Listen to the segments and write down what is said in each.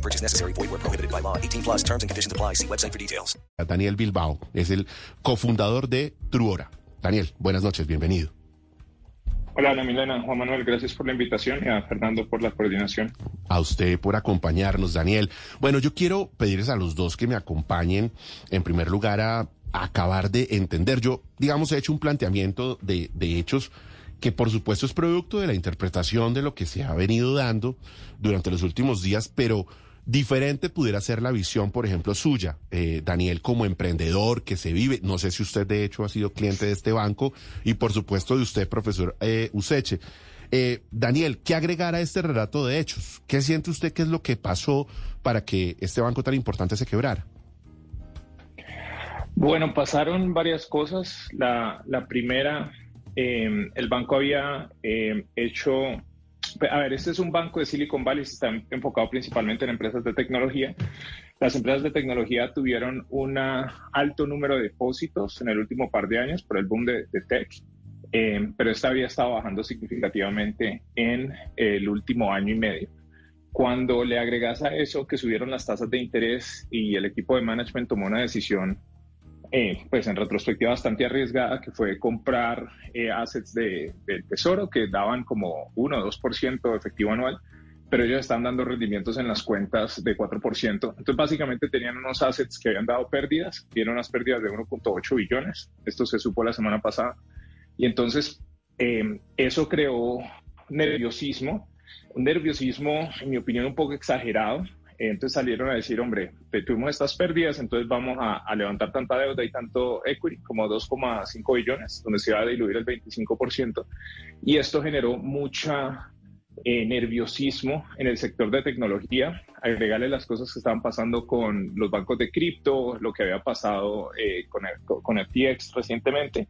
No purchase necessary. Void where prohibited by law. 18 plus terms and conditions apply. See website for details. Daniel Bilbao es el cofundador de Truora. Daniel, buenas noches, bienvenido. Hola Ana Milena, Juan Manuel, gracias por la invitación y a Fernando por la coordinación. A usted por acompañarnos, Daniel. Bueno, yo quiero pedirles a los dos que me acompañen, en primer lugar, a, acabar de entender. Yo, digamos, he hecho un planteamiento de, de hechos que por supuesto es producto de la interpretación de lo que se ha venido dando durante los últimos días, pero diferente pudiera ser la visión, por ejemplo, suya, eh, Daniel, como emprendedor que se vive. No sé si usted de hecho ha sido cliente de este banco y por supuesto de usted, profesor eh, Useche. Eh, Daniel, ¿qué agregar a este relato de hechos? ¿Qué siente usted que es lo que pasó para que este banco tan importante se quebrara? Bueno, pasaron varias cosas. La, primera, eh, el banco había hecho, a ver, este es un banco de Silicon Valley, está enfocado principalmente en empresas de tecnología. Las empresas de tecnología tuvieron un alto número de depósitos en el último par de años por el boom de, de tech, eh, pero esta había estado bajando significativamente en el último año y medio. Cuando le agregas a eso que subieron las tasas de interés y el equipo de management tomó una decisión eh, pues en retrospectiva bastante arriesgada, que fue comprar eh, assets de, del tesoro que daban como 1 o 2% efectivo anual, pero ellos están dando rendimientos en las cuentas de 4%. Entonces, básicamente tenían unos assets que habían dado pérdidas, tienen unas pérdidas de 1.8 billones, esto se supo la semana pasada, y entonces eh, eso creó nerviosismo, un nerviosismo, en mi opinión, un poco exagerado, entonces salieron a decir, hombre, tuvimos estas pérdidas, entonces vamos a, a levantar tanta deuda y tanto equity como 2,5 billones, donde se va a diluir el 25%. Y esto generó mucha eh, nerviosismo en el sector de tecnología, agregarle las cosas que estaban pasando con los bancos de cripto, lo que había pasado eh, con, el, con FTX recientemente.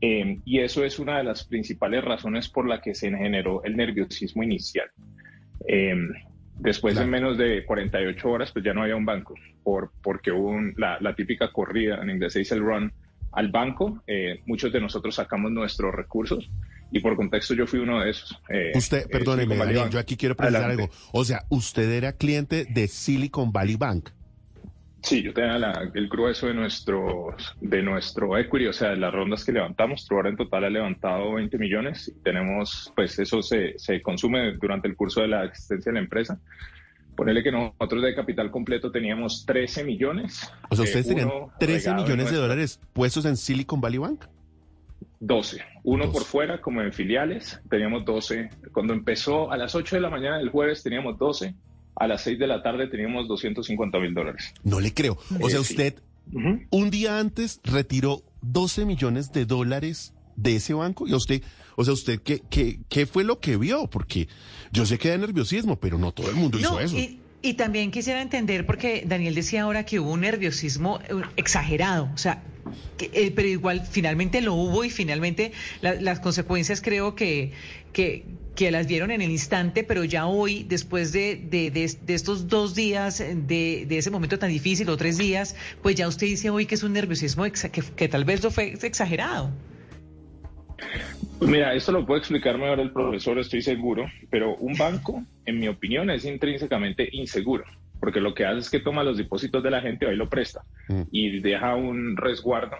Eh, y eso es una de las principales razones por la que se generó el nerviosismo inicial. Después Claro. en menos de 48 horas, pues ya no había un banco, por, porque hubo un- la, la típica corrida, en inglés se dice el run, al banco. Eh, muchos de nosotros sacamos nuestros recursos y por contexto yo fui uno de esos. Eh, Usted, eh, perdóneme, Daniel, yo aquí quiero Adelante. algo. O sea, usted era cliente de Silicon Valley Bank. Sí, yo tenía la- el grueso de nuestro, de nuestro equity, o sea, de las rondas que levantamos. Truora en total ha levantado 20 millones y tenemos, pues eso se, se consume durante el curso de la existencia de la empresa. Ponerle que nosotros de capital completo teníamos 13 millones. O sea, eh, ustedes tenían uno 13 regado en millones de dólares puestos en Silicon Valley Bank. 12. Uno 12. por fuera, como en filiales, teníamos 12. Cuando empezó a las 8 de la mañana del jueves teníamos 12. A las 6 de la tarde teníamos 250 mil dólares. No le creo. O Eh, sea, sí. usted un día antes retiró 12 millones de dólares de ese banco y a usted, o sea, usted qué, qué, qué fue lo que vio, porque yo sé que hay nerviosismo, pero no todo el mundo hizo eso. y, y también quisiera entender, porque Daniel decía ahora que hubo un nerviosismo eh, exagerado, o sea, que, eh, pero igual finalmente lo hubo y finalmente la- las consecuencias creo que, que, que las vieron en el instante, pero ya hoy, después de, de, de- de estos dos días, eh, de, de ese momento tan difícil, o tres días, pues ya usted dice hoy que es un nerviosismo que, que tal vez lo fue exagerado. Pues mira, esto lo puede explicar mejor el profesor, estoy seguro, pero un banco, en mi opinión, es intrínsecamente inseguro, porque lo que hace es que toma los depósitos de la gente y lo presta Mm. y deja un resguardo,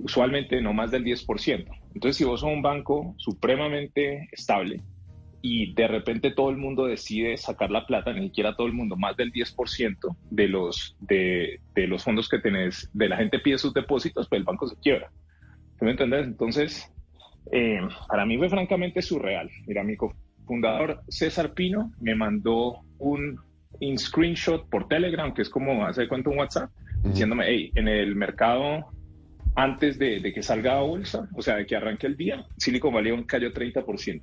usualmente no más del 10%. Entonces, si vos sos un banco supremamente estable y de repente todo el mundo decide sacar la plata, ni siquiera todo el mundo, más del 10% de los, de, de los fondos que tenés, de la gente pide sus depósitos, pues el banco se quiebra. ¿Sí me entendés? Entonces, eh, para mí fue francamente surreal. Mira, mi cofundador César Pino me mandó un, un screenshot por Telegram, que es como hace cuenta un WhatsApp, diciéndome, hey, en el mercado, antes de, de que salga a bolsa, o sea, de que arranque el día, Silicon Valley cayó 30%.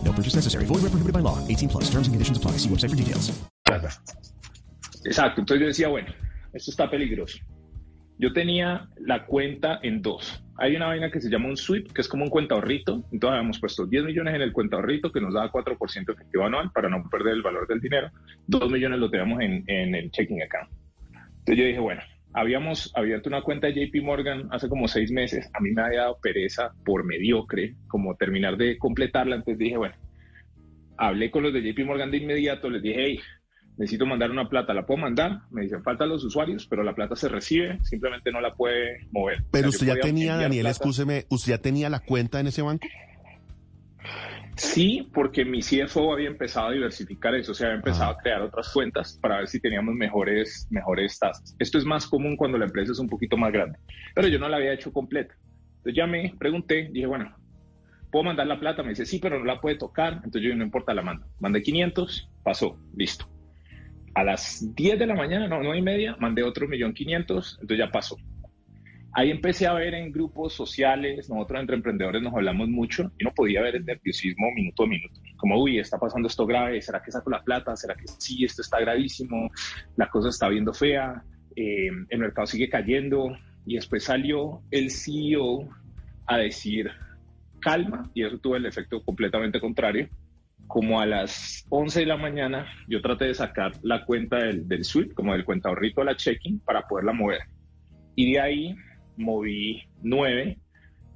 No purchase necessary. Void prohibited by law. 18 plus. Terms and conditions apply. See website for details. Exacto, entonces yo decía, bueno, esto está peligroso. Yo tenía la cuenta en dos. Hay una vaina que se llama un sweep, que es como un cuenta ahorrito. Entonces habíamos puesto 10 millones en el cuenta ahorrito, que nos daba 4% efectivo anual para no perder el valor del dinero. 2 millones lo teníamos en, en el checking account. Entonces yo dije, bueno, habíamos abierto una cuenta de JP Morgan hace como seis meses. A mí me había dado pereza por mediocre, como terminar de completarla. Entonces dije, bueno, hablé con los de JP Morgan de inmediato, les dije, hey, necesito mandar una plata, ¿la puedo mandar? Me dicen, faltan los usuarios, pero la plata se recibe, simplemente no la puede mover. Pero O sea, usted ya tenía, Daniel, escúcheme, ¿usted ya tenía la cuenta en ese banco? Sí, porque mi CFO había empezado a diversificar eso, o sea, había empezado Ah. a crear otras cuentas para ver si teníamos mejores, mejores tasas. Esto es más común cuando la empresa es un poquito más grande, pero yo no la había hecho completa. Entonces llamé, pregunté, dije, bueno, ¿puedo mandar la plata? Me dice, sí, pero no la puede tocar. Entonces yo, no importa, la mando. Mandé 500, pasó, listo. A las 10 de la mañana, no, 9 y media, mandé otro millón 500, entonces ya pasó. Ahí empecé a ver en grupos sociales, nosotros entre emprendedores nos hablamos mucho y no podía ver el nerviosismo minuto a minuto. Como, uy, está pasando esto grave, ¿será que saco la plata? ¿Será que sí, esto está gravísimo? La cosa está viendo fea, eh, el mercado sigue cayendo. Y después salió el CEO a decir, calma, y eso tuvo el efecto completamente contrario. Como a las 11 de la mañana, yo traté de sacar la cuenta del, del suite, como del cuenta ahorrito a la checking, para poderla mover. Y de ahí moví nueve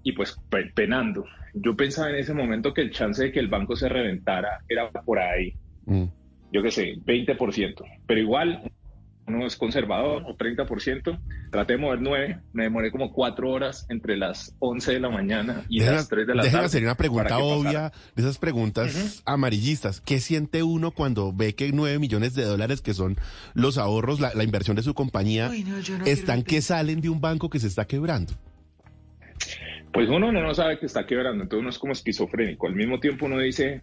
y pues pe- penando. Yo pensaba en ese momento que el chance de que el banco se reventara era por ahí, Mm. yo qué sé, 20%. Pero igual, uno es conservador o 30%. Traté de mover nueve, me demoré como cuatro horas entre las 11 de la mañana y las 3 de la tarde. hacer una pregunta obvia de esas preguntas amarillistas. ¿Qué siente uno cuando ve que 9 millones de dólares, que son los ahorros, la, la inversión de su compañía, no, no están que salen de un banco que se está quebrando? Pues uno no sabe que está quebrando, entonces uno es como esquizofrénico. Al mismo tiempo uno dice,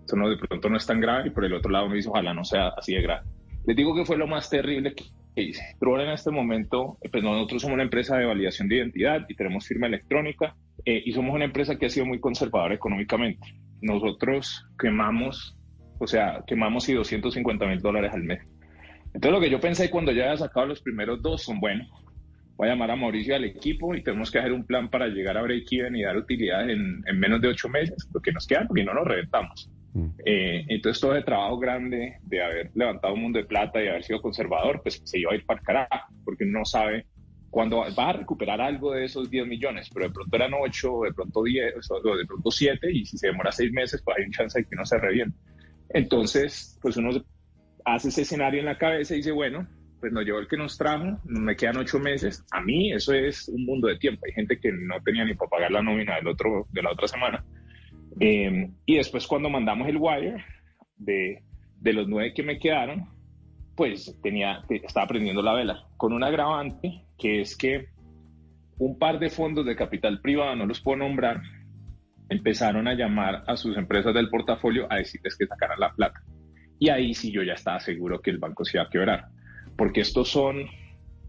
esto no, de pronto no es tan grave, y por el otro lado uno dice, ojalá no sea así de grave. Les digo que fue lo más terrible que hice. Ahora en este momento, eh, pues nosotros somos una empresa de validación de identidad y tenemos firma electrónica eh, y somos una empresa que ha sido muy conservadora económicamente. Nosotros quemamos, o sea, quemamos y 250 mil dólares al mes. Entonces lo que yo pensé cuando ya había sacado los primeros dos son, bueno, voy a llamar a Mauricio y al equipo y tenemos que hacer un plan para llegar a break-even y dar utilidades en, en menos de ocho meses, lo que nos queda, porque no nos reventamos. Eh, entonces todo el trabajo grande de haber levantado un mundo de plata y haber sido conservador, pues se iba a ir para el carajo, porque uno no sabe cuándo va, va a recuperar algo de esos 10 millones, pero de pronto eran 8, de pronto 10, o de pronto 7, y si se demora 6 meses, pues hay un chance de que no se reviente. Entonces, pues uno hace ese escenario en la cabeza y dice, bueno, pues nos llevó el que nos trajo, me quedan 8 meses. A mí eso es un mundo de tiempo. Hay gente que no tenía ni para pagar la nómina del otro, de la otra semana. Eh, y después cuando mandamos el wire de, de los nueve que me quedaron, pues tenía, estaba prendiendo la vela con un agravante que es que un par de fondos de capital privado, no los puedo nombrar, empezaron a llamar a sus empresas del portafolio a decirles que sacaran la plata. Y ahí sí yo ya estaba seguro que el banco se iba a quebrar, porque estos son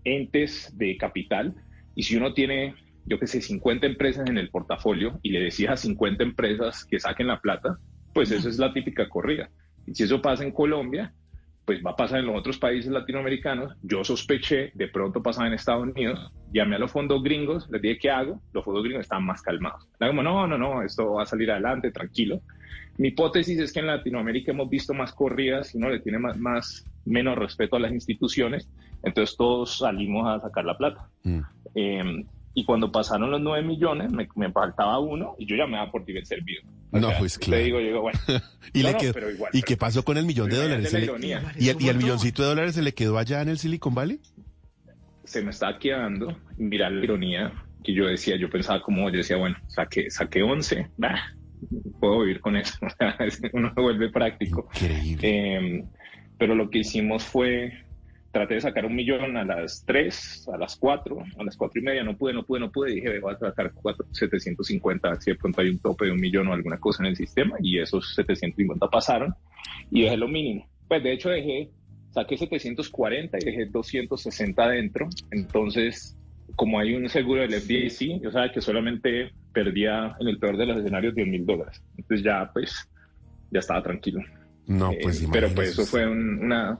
entes de capital y si uno tiene, yo qué sé, 50 empresas en el portafolio y le decías a 50 empresas que saquen la plata, pues eso es la típica corrida. Y si eso pasa en Colombia, pues va a pasar en los otros países latinoamericanos. Yo sospeché, de pronto pasaba en Estados Unidos, llamé a los fondos gringos, les dije, ¿qué hago? Los fondos gringos están más calmados. Era como, no, no, no, esto va a salir adelante, tranquilo. Mi hipótesis es que en Latinoamérica hemos visto más corridas y uno le tiene más, más menos respeto a las instituciones, entonces todos salimos a sacar la plata. Mm. Eh, y cuando pasaron los 9 millones, me, me faltaba uno y yo llamaba por Diver Servido. O No, sea, pues te claro. digo, yo digo, bueno, ¿Y, No, le no, quedó- pero igual, ¿Y pero- qué pasó con el millón de dólares? imagínate ¿Se la le- ironía. ¿Y, el, ¿Y el Un montón. milloncito de dólares se le quedó allá en el Silicon Valley? se me estaba quedando, mira la ironía que yo decía, yo pensaba como, yo decía, bueno, saqué, saqué 11, bah, puedo vivir con eso, O sea, uno se vuelve práctico. Increíble. Eh, pero lo que hicimos fue, traté de sacar un millón a las 3, a las 4, a las 4 y media, no pude, no pude, no pude, dije, voy a sacar 4, 750, si de pronto hay un tope de un millón o alguna cosa en el sistema, y esos 750 pasaron, y dejé lo mínimo. Pues de hecho dejé, saqué 740 y dejé 260 adentro, entonces como hay un seguro del FDIC, yo sabía que solamente perdía en el peor de los escenarios 10 mil dólares. Entonces ya, pues, ya estaba tranquilo. No, pues eh, Pero pues eso fue un, una